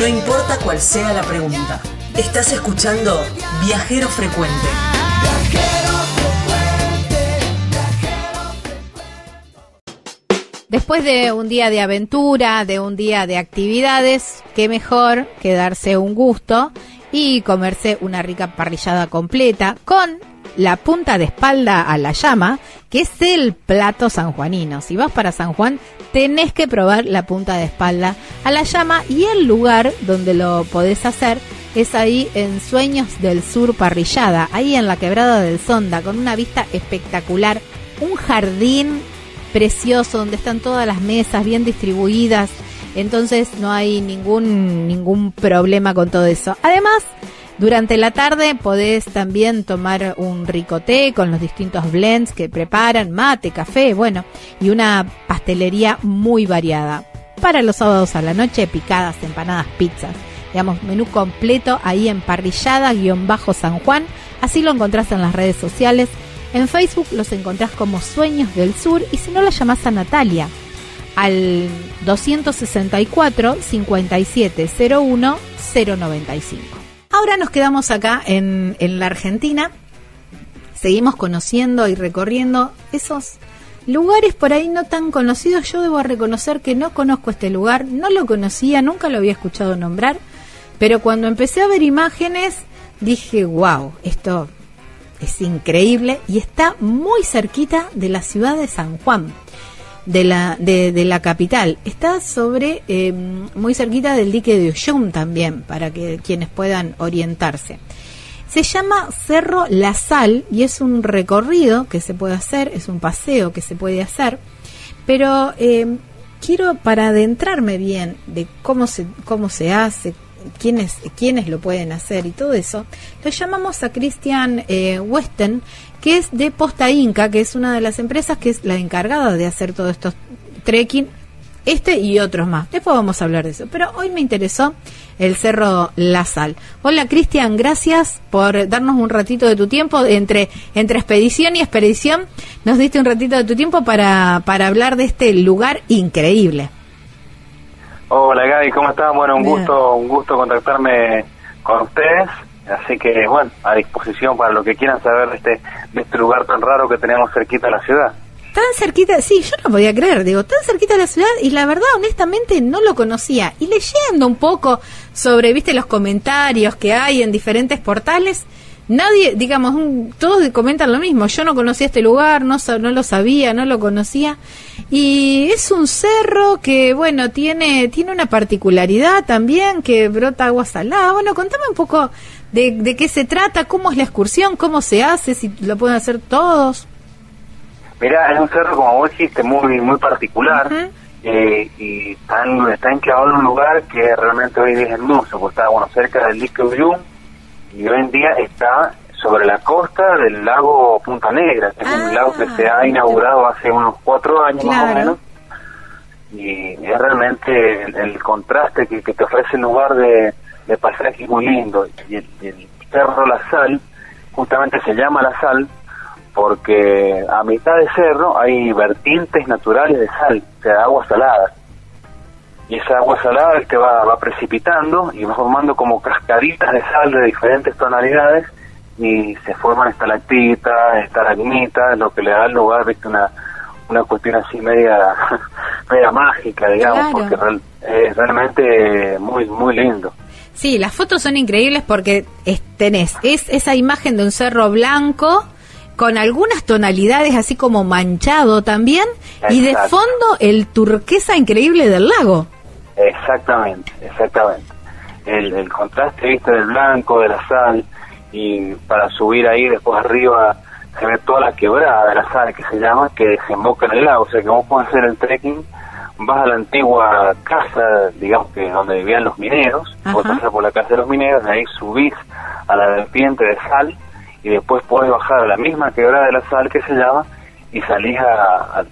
No importa cuál sea la pregunta. Estás escuchando Viajero Frecuente. Después de un día de aventura, de un día de actividades, qué mejor que darse un gusto y comerse una rica parrillada completa con la punta de espalda a la llama, que es el plato sanjuanino. Si vas para San Juan, tenés que probar la punta de espalda a la llama y el lugar donde lo podés hacer es ahí en Sueños del Sur Parrillada, ahí en la quebrada del Sonda, con una vista espectacular, un jardín precioso donde están todas las mesas bien distribuidas, entonces no hay ningún ningún problema con todo eso. Además, durante la tarde podés también tomar un rico té con los distintos blends que preparan, mate, café, bueno, y una pastelería muy variada. Para los sábados a la noche, picadas, empanadas, pizzas. Digamos, menú completo ahí en parrillada-san Juan. Así lo encontrás en las redes sociales. En Facebook los encontrás como Sueños del Sur y si no la llamás a Natalia al 264 5701 095. Ahora nos quedamos acá en, en la Argentina. Seguimos conociendo y recorriendo esos lugares por ahí no tan conocidos. Yo debo reconocer que no conozco este lugar, no lo conocía, nunca lo había escuchado nombrar, pero cuando empecé a ver imágenes dije, wow, esto es increíble y está muy cerquita de la ciudad de San Juan, de la, de, la capital. Está sobre, eh, muy cerquita del dique de Ollum también, para que quienes puedan orientarse. Se llama Cerro La Sal y es un recorrido que se puede hacer, es un paseo que se puede hacer, pero eh, quiero para adentrarme bien de cómo se, cómo se hace, quiénes, quiénes lo pueden hacer y todo eso, lo llamamos a Christian eh, Westen, que es de Posta Inca, que es una de las empresas que es la encargada de hacer todos estos trekking, este y otros más. Después vamos a hablar de eso. Pero hoy me interesó el Cerro La Sal. Hola Cristian, gracias por darnos un ratito de tu tiempo entre, entre expedición y expedición. Nos diste un ratito de tu tiempo para, para hablar de este lugar increíble. Hola Gaby, ¿cómo estás? Bueno, un gusto, un gusto contactarme con ustedes. Así que, bueno, a disposición para lo que quieran saber de este, de este lugar tan raro que tenemos cerquita de la ciudad. Tan cerquita, sí, yo no podía creer, digo, tan cerquita de la ciudad y la verdad, honestamente, no lo conocía. Y leyendo un poco sobre, viste, los comentarios que hay en diferentes portales, nadie, digamos, todos comentan lo mismo. Yo no conocía este lugar, no, no lo sabía, no lo conocía. Y es un cerro que, bueno, tiene, tiene una particularidad también, que brota agua salada. Bueno, contame un poco de, de qué se trata, cómo es la excursión, cómo se hace, si lo pueden hacer todos. Mira, es un cerro, como vos dijiste, muy, muy particular. Eh, y está, está enclavado en un lugar que realmente hoy es hermoso, porque está bueno, cerca del Disque Uyum, y hoy en día está sobre la costa del lago Punta Negra, que es un lago que se ha ah, inaugurado hace unos cuatro años más o menos. Y es realmente el, contraste que, te ofrece el lugar de, de paisaje muy lindo. Y el, cerro La Sal, justamente se llama La Sal, porque a mitad de cerro hay vertientes naturales de sal, o sea, agua salada y esa agua salada que va, va precipitando y va formando como cascaditas de sal de diferentes tonalidades y se forman estalactitas, estalagmitas, lo que le da al lugar, viste, una, una cuestión así media, media mágica, digamos, porque es realmente muy, muy lindo. Sí, las fotos son increíbles porque tenés es esa imagen de un cerro blanco con algunas tonalidades así como manchado también y de fondo el turquesa increíble del lago. Exactamente, exactamente. El, el contraste, viste, del blanco, de la sal, y para subir ahí después arriba se ve toda la quebrada de la sal que se llama, que desemboca en el lago. O sea que vos podés hacer el trekking, vas a la antigua casa, digamos que donde vivían los mineros, vos pasar por la casa de los mineros, de ahí subís a la vertiente de sal y después podés bajar a la misma quebrada de la sal que se llama y salís a,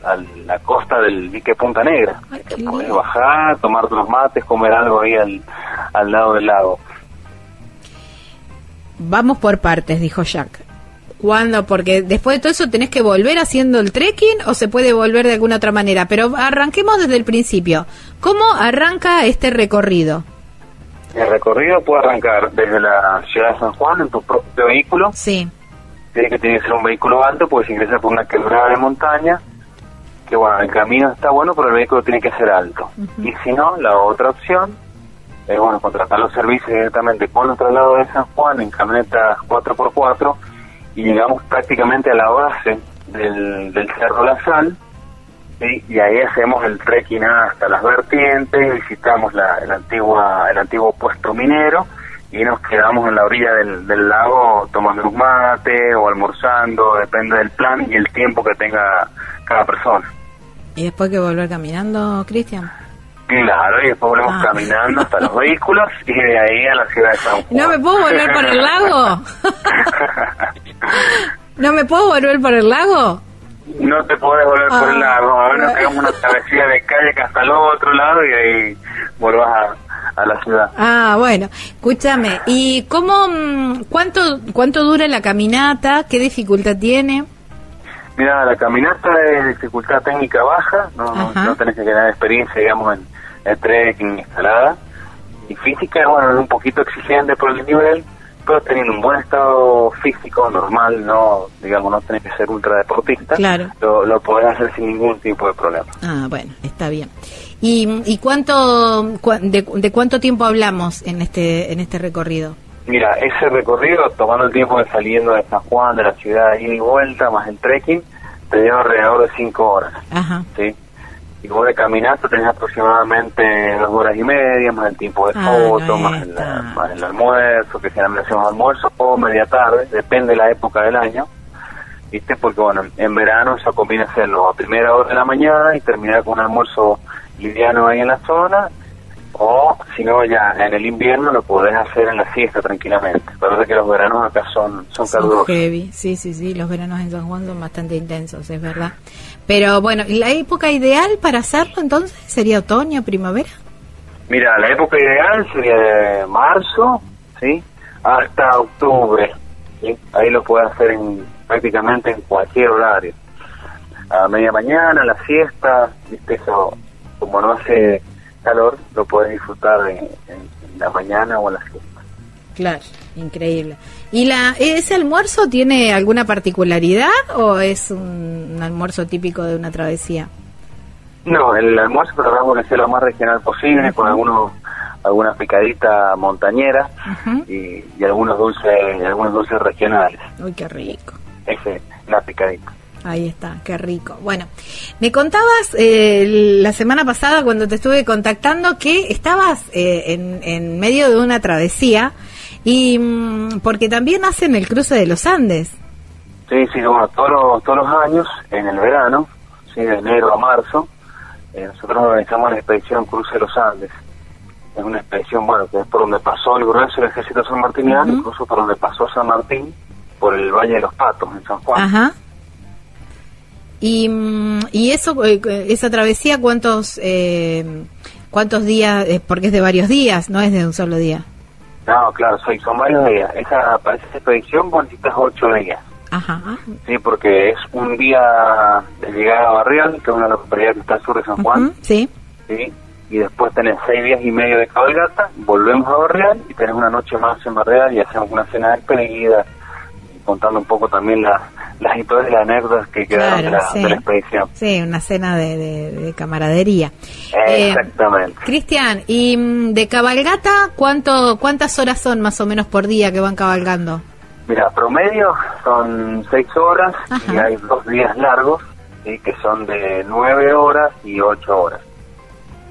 la costa del dique Punta Negra. podés bajar, tomar unos mates, comer algo ahí al, al lado del lago. Vamos por partes, dijo Jack. ¿Cuándo? Porque después de todo eso tenés que volver haciendo el trekking o se puede volver de alguna otra manera. Pero arranquemos desde el principio. ¿Cómo arranca este recorrido? El recorrido puede arrancar desde la ciudad de San Juan en tu propio vehículo. Sí. Tiene que tener que ser un vehículo alto, puedes ingresar por una quebrada de montaña. Que bueno, el camino está bueno, pero el vehículo tiene que ser alto. Y si no, la otra opción es bueno, contratar los servicios directamente con el traslado de San Juan en camionetas 4x4 y llegamos prácticamente a la base del, del Cerro La Sal y ahí hacemos el trekking hasta las vertientes, visitamos la, el, antigua, el antiguo puesto minero y nos quedamos en la orilla del, del lago tomando un mate o almorzando, depende del plan y el tiempo que tenga cada persona. ¿Y después que volver caminando, Cristian? Claro, y después volvemos Ah. caminando hasta los vehículos y de ahí a la ciudad de San Juan. ¿No me puedo volver por el lago? ¿No me puedo volver por el lago? No te podés volver por el Ah. lago, a menos que hagamos una travesía de calle que hasta el otro lado y ahí volvás a, a la ciudad. Ah, bueno, escúchame. ¿Y cómo, mm, cuánto, cuánto dura la caminata? ¿Qué dificultad tiene? Mira, la caminata es dificultad técnica baja, no, no, no tenés que tener experiencia, digamos, en, en trekking, escalada. Y física, bueno, es un poquito exigente por el nivel, pero teniendo un buen estado físico, normal, no, digamos, no tenés que ser ultradeportista, Claro. lo, lo podés hacer sin ningún tipo de problema. Ah, bueno, está bien. ¿Y, y cuánto, cua- de, de cuánto tiempo hablamos en este, en este recorrido? Mira, ese recorrido, tomando el tiempo de saliendo de San Juan, de la ciudad, ida y vuelta, más el trekking, te lleva alrededor de 5 horas, Ajá. ¿sí? Y vos de caminata tenés aproximadamente dos horas y media, más el tiempo de Ah, foto, no más, el, más el almuerzo, que generalmente hacemos almuerzo, o media tarde, depende de la época del año, ¿viste? Porque, bueno, en verano eso conviene hacerlo a primera hora de la mañana y terminar con un almuerzo liviano ahí en la zona, o si no, ya en el invierno lo podés hacer en la siesta tranquilamente. Parece que los veranos acá son, son Son calurosos. heavy, sí, sí, sí, los veranos en San Juan son bastante intensos, es verdad. Pero bueno, ¿y la época ideal para hacerlo entonces sería otoño, primavera? Mira, la época ideal sería de marzo, ¿sí? Hasta octubre, ¿sí? Ahí lo puedes hacer en, prácticamente en cualquier horario. A media mañana, a la siesta, ¿viste? Eso, como no hace calor, lo puedes disfrutar en, la mañana o en la siesta. Claro, increíble. ¿Y la ese almuerzo tiene alguna particularidad o es un, un almuerzo típico de una travesía? No, el almuerzo tratamos de ser lo más regional posible, con algunos algunas picaditas montañeras y algunos dulces algunos dulces regionales. Uy, qué rico. Ese, la picadita. Ahí está, qué rico. Bueno, me contabas eh, la semana pasada cuando te estuve contactando que estabas eh, en, en medio de una travesía y mm, porque también hacen el cruce de los Andes. Sí, sí, bueno, todos los, todos los años, en el verano, sí, de enero a marzo, eh, nosotros organizamos la expedición Cruce de los Andes. Es una expedición, bueno, que es por donde pasó el grueso del ejército sanmartiniano, Ujú. incluso por donde pasó San Martín, por el Valle de los Patos, en San Juan. Ajá. Y, mm, y eso, eh, esa travesía, ¿cuántos, eh, cuántos días? eh, porque es de varios días, no es de un solo día. No, claro, soy, son varios días. Esa, para esa expedición necesitas ocho días, Ajá. sí, porque es un día de llegada a Barrial, que es una localidad que está al sur de San Juan, sí. ¿sí? y después tenés seis días y medio de cabalgata, volvemos a Barreal y tenés una noche más en Barreal y hacemos una cena de despedida, contando un poco también las las historias y las anécdotas que quedaron de, la, sí. de la expedición. Sí, una cena de, de- de camaradería. Eh, Exactamente. Cristian, ¿y mm, de cabalgata cuánto, cuántas horas son más o menos por día que van cabalgando? Mira, promedio son seis horas y hay dos días largos, ¿sí? que son de nueve horas y ocho horas,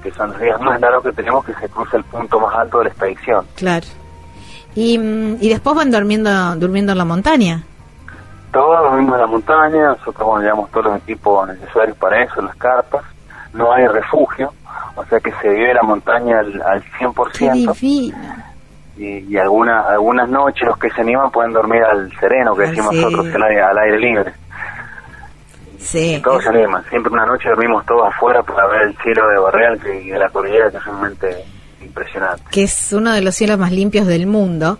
que son los días más largos que tenemos que se cruza el punto más alto de la expedición. Claro. Y, mm, y después van durmiendo, durmiendo en la montaña. Todos dormimos en la montaña, nosotros bueno, llevamos todos los equipos necesarios para eso, las carpas, no hay refugio, o sea que se vive la montaña al, al Qué 100% divino. y, y algunas algunas noches los que se animan pueden dormir al sereno, que Al decimos nosotros, al aire, al aire libre. Sí. Todos se animan, siempre una noche dormimos todos afuera para ver el cielo de Barreal que- y de la cordillera, que es realmente impresionante. que es uno de los cielos más limpios del mundo,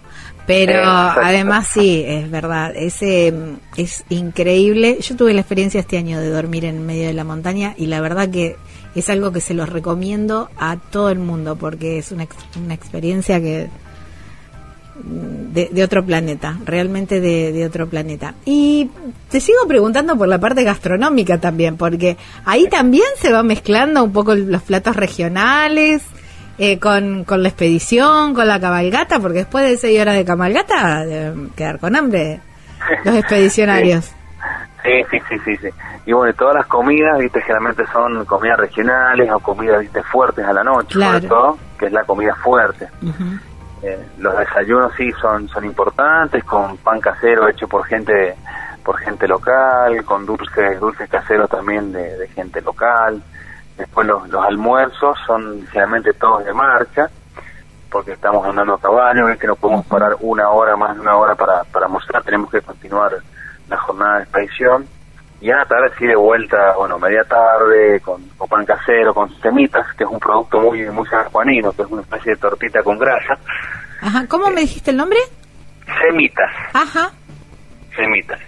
pero Exacto. además sí, es verdad, ese mm, es increíble. Yo tuve la experiencia este año de dormir en medio de la montaña y la verdad que es algo que se los recomiendo a todo el mundo porque es una, una experiencia que de, otro planeta, realmente de, otro planeta. Y te sigo preguntando por la parte gastronómica también, porque ahí también se va mezclando un poco los platos regionales. Eh, con, con la expedición, con la cabalgata, porque después de seis horas de cabalgata, deben quedar con hambre los expedicionarios. Sí, sí, sí, sí, sí. Y bueno, todas las comidas, viste, generalmente son comidas regionales o comidas, viste, fuertes a la noche, sobre todo, que es la comida fuerte. Eh, los desayunos sí son son importantes, con pan casero hecho por gente por gente local, con dulces dulces caseros también de, gente local. Después los, los almuerzos son generalmente todos de marcha, porque estamos andando a caballo, es que no podemos parar una hora más de una hora para, para almorzar, tenemos que continuar la jornada de expedición. Y a la tarde sí de vuelta, bueno, media tarde, con, pan casero, con semitas, que es un producto muy muy sanjuanino, que es una especie de tortita con grasa. Ajá, ¿cómo me dijiste el nombre? Semitas. Ajá. Semitas.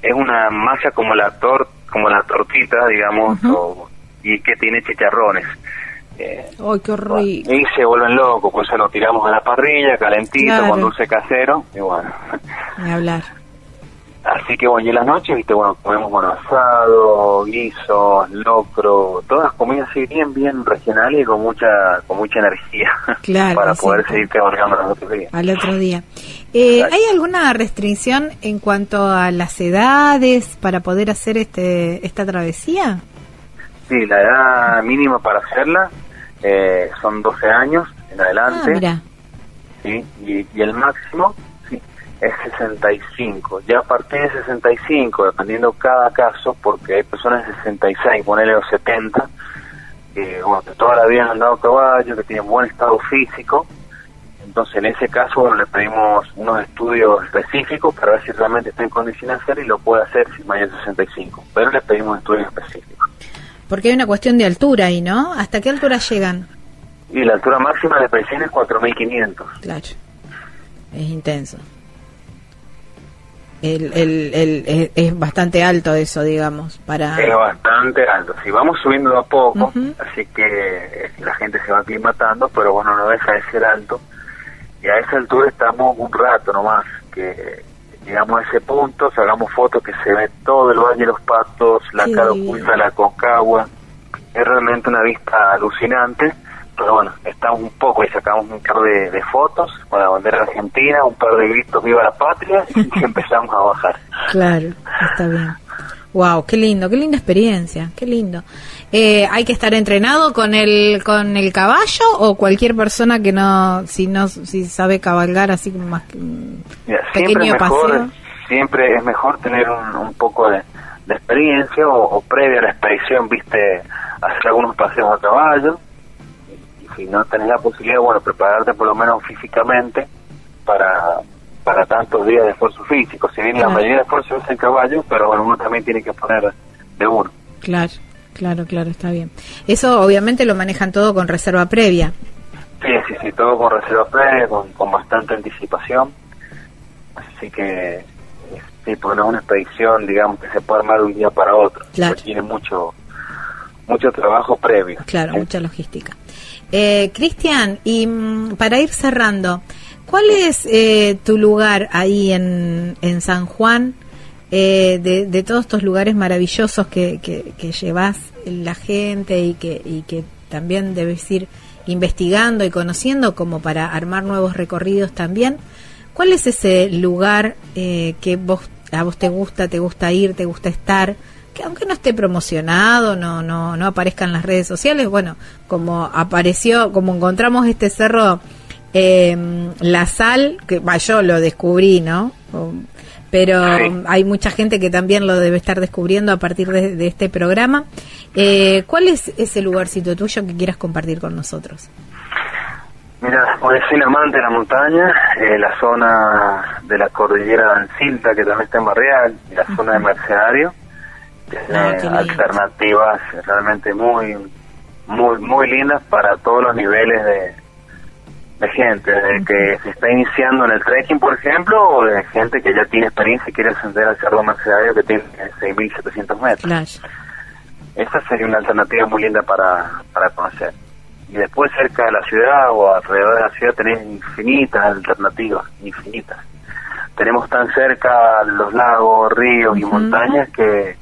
Es una masa como la tor como la tortita, digamos, y que tiene chicharrones. Eh, ¡Ay, qué rico! Y se vuelven locos, pues se lo tiramos a la parrilla, calentito, con dulce casero, y bueno. Ni hablar. Así que bueno, y en las noches, viste, bueno, comemos bueno, asado, guiso, locro, todas comidas así bien, bien regionales y con mucha, con mucha energía para poder seguir trabajando los otros días. Al otro día. Eh, ¿Hay alguna restricción en cuanto a las edades para poder hacer este esta travesía? Sí, la edad mínima para hacerla eh, son 12 años en adelante. Ah, mira. Sí, y, y el máximo es 65. Ya a partir de 65, dependiendo cada caso, porque hay personas de 66, ponele los 70, que, bueno, que toda la vida han andado a caballo, que tienen buen estado físico. Entonces, en ese caso, bueno, le pedimos unos estudios específicos para ver si realmente está en condiciones de hacer y lo puede hacer si mayor de 65. Pero le pedimos estudios específicos. Porque hay una cuestión de altura ahí, ¿no? ¿Hasta qué altura llegan? Y la altura máxima de presión es 4.500. Claro. Es intenso el, el, es bastante alto eso, digamos, para... Es bastante alto, si vamos subiendo a poco, así que la gente se va aclimatando, pero bueno, no deja de ser alto. Y a esa altura estamos un rato nomás, que llegamos a ese punto, sacamos fotos que se ve todo el Valle de los Patos, la cara oculta, la Concagua, es realmente una vista alucinante pero bueno, estamos un poco y sacamos un par de, fotos con la bandera argentina, un par de gritos viva la patria y empezamos a bajar. Claro, está bien. Wow, qué lindo, qué linda experiencia, qué lindo. Eh, ¿Hay que estar entrenado con el con el caballo o cualquier persona que no, si no, si sabe cabalgar así como más pequeño paseo? Siempre es mejor tener un, poco de, experiencia o, o, previa a la expedición, viste, hacer algunos paseos a caballo si no tenés la posibilidad, bueno, prepararte por lo menos físicamente para, para tantos días de esfuerzo físico. Si bien la mayoría de esfuerzo es en caballo, pero bueno, uno también tiene que poner de uno. Claro, claro, claro, está bien. Eso obviamente lo manejan todo con reserva previa. Sí, sí, sí, todo con reserva previa, con, bastante anticipación. Así que, sí, porque no es una expedición, digamos, que se puede armar de un día para otro. Claro. Tiene mucho, mucho trabajo previo. Claro, mucha logística. Eh, Cristian, y mm, para ir cerrando, ¿cuál es eh, tu lugar ahí en, en San Juan? Eh, de, todos estos lugares maravillosos que, que, llevas la gente y que, y que también debes ir investigando y conociendo como para armar nuevos recorridos también. ¿Cuál es ese lugar eh, que vos, a vos te gusta, te gusta ir, te gusta estar? que aunque no esté promocionado, no, no, no aparezca en las redes sociales, bueno, como apareció, como encontramos este cerro, em, La Sal, que yo lo descubrí, ¿no? Pero hay mucha gente que también lo debe estar descubriendo a partir de, este programa. Eh, ¿Cuál es ese lugarcito tuyo que quieras compartir con nosotros? Mira, pues soy amante de la montaña, eh, la zona de la cordillera de Ancilta, que también está en Barreal, la zona de Mercenario alternativas realmente muy muy muy lindas para todos los niveles de, de gente, de que se está iniciando en el trekking, por ejemplo, o de gente que ya tiene experiencia y quiere ascender al Cerro Mercedario que tiene 6.700 metros. esa sería una alternativa muy linda para, para conocer. Y después cerca de la ciudad o alrededor de la ciudad tenés infinitas alternativas, infinitas. Tenemos tan cerca los lagos, ríos y montañas que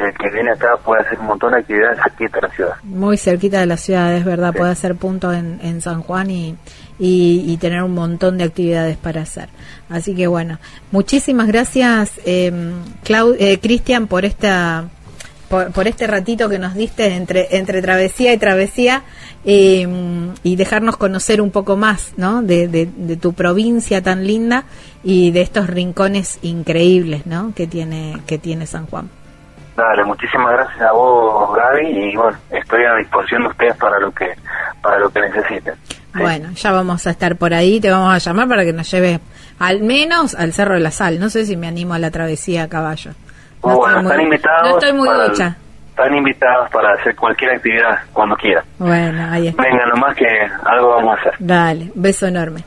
el que viene acá puede hacer un montón de actividades aquí de la ciudad. Muy cerquita de la ciudad, es verdad, puede hacer punto en, en San Juan y, y, tener un montón de actividades para hacer. Así que bueno, muchísimas gracias, eh, Cristian, por esta por, este ratito que nos diste entre, entre travesía y travesía em, y dejarnos conocer un poco más ¿no? De, de, tu provincia tan linda y de estos rincones increíbles ¿no? que, tiene, que tiene San Juan. Dale, muchísimas gracias a vos, Gaby, y bueno, estoy a disposición de ustedes para lo que para lo que necesiten. Bueno, ya vamos a estar por ahí, te vamos a llamar para que nos lleves al menos al Cerro de la Sal. No sé si me animo a la travesía a caballo. No bueno, están invitados. No estoy muy ducha. Están invitados para hacer cualquier actividad cuando quieran. Bueno, ahí está. Venga, nomás que algo vamos a hacer. Dale, beso enorme.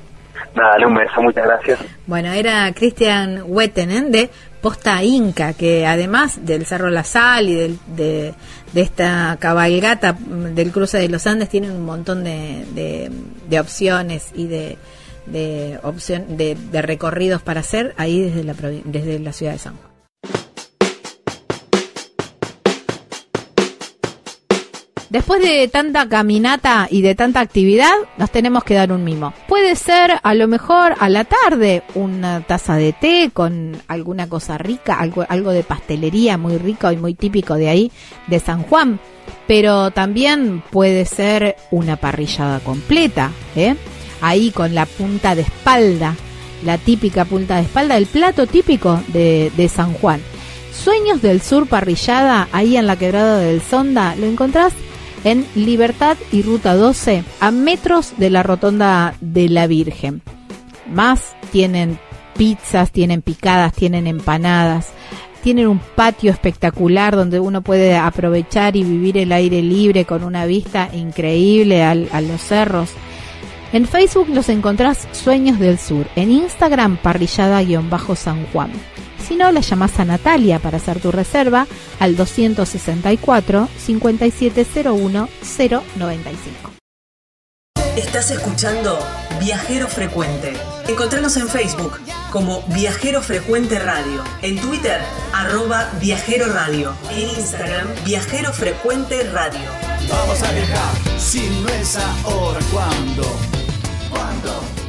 Dale, un beso, muchas gracias. Bueno, era Cristian Wettenen de Posta Inca, que además del Cerro La Sal y de, esta cabalgata del cruce de los Andes, tienen un montón de, de, opciones y de, de, opción, de, de recorridos para hacer ahí desde la, desde la ciudad de San Juan. Después de tanta caminata y de tanta actividad, nos tenemos que dar un mimo. Puede ser a lo mejor a la tarde una taza de té con alguna cosa rica, algo, algo de pastelería muy rico y muy típico de ahí, de San Juan. Pero también puede ser una parrillada completa, ¿eh? ahí con la punta de espalda, la típica punta de espalda, el plato típico de, de San Juan. Sueños del Sur parrillada, ahí en la quebrada del Sonda, lo encontrás en Libertad y Ruta 12, a metros de la Rotonda de la Virgen. Más tienen pizzas, tienen picadas, tienen empanadas, tienen un patio espectacular donde uno puede aprovechar y vivir el aire libre con una vista increíble a los cerros. En Facebook los encontrás Sueños del Sur, en Instagram parrillada-san Juan. Si no, la llamas a Natalia para hacer tu reserva al 264 5701 095. Estás escuchando Viajero Frecuente. Encontranos en Facebook como Viajero Frecuente Radio, en Twitter arroba Viajero Radio, en Instagram Viajero Frecuente Radio. Vamos a viajar, si no es ahora, ¿cuándo? ¿Cuándo?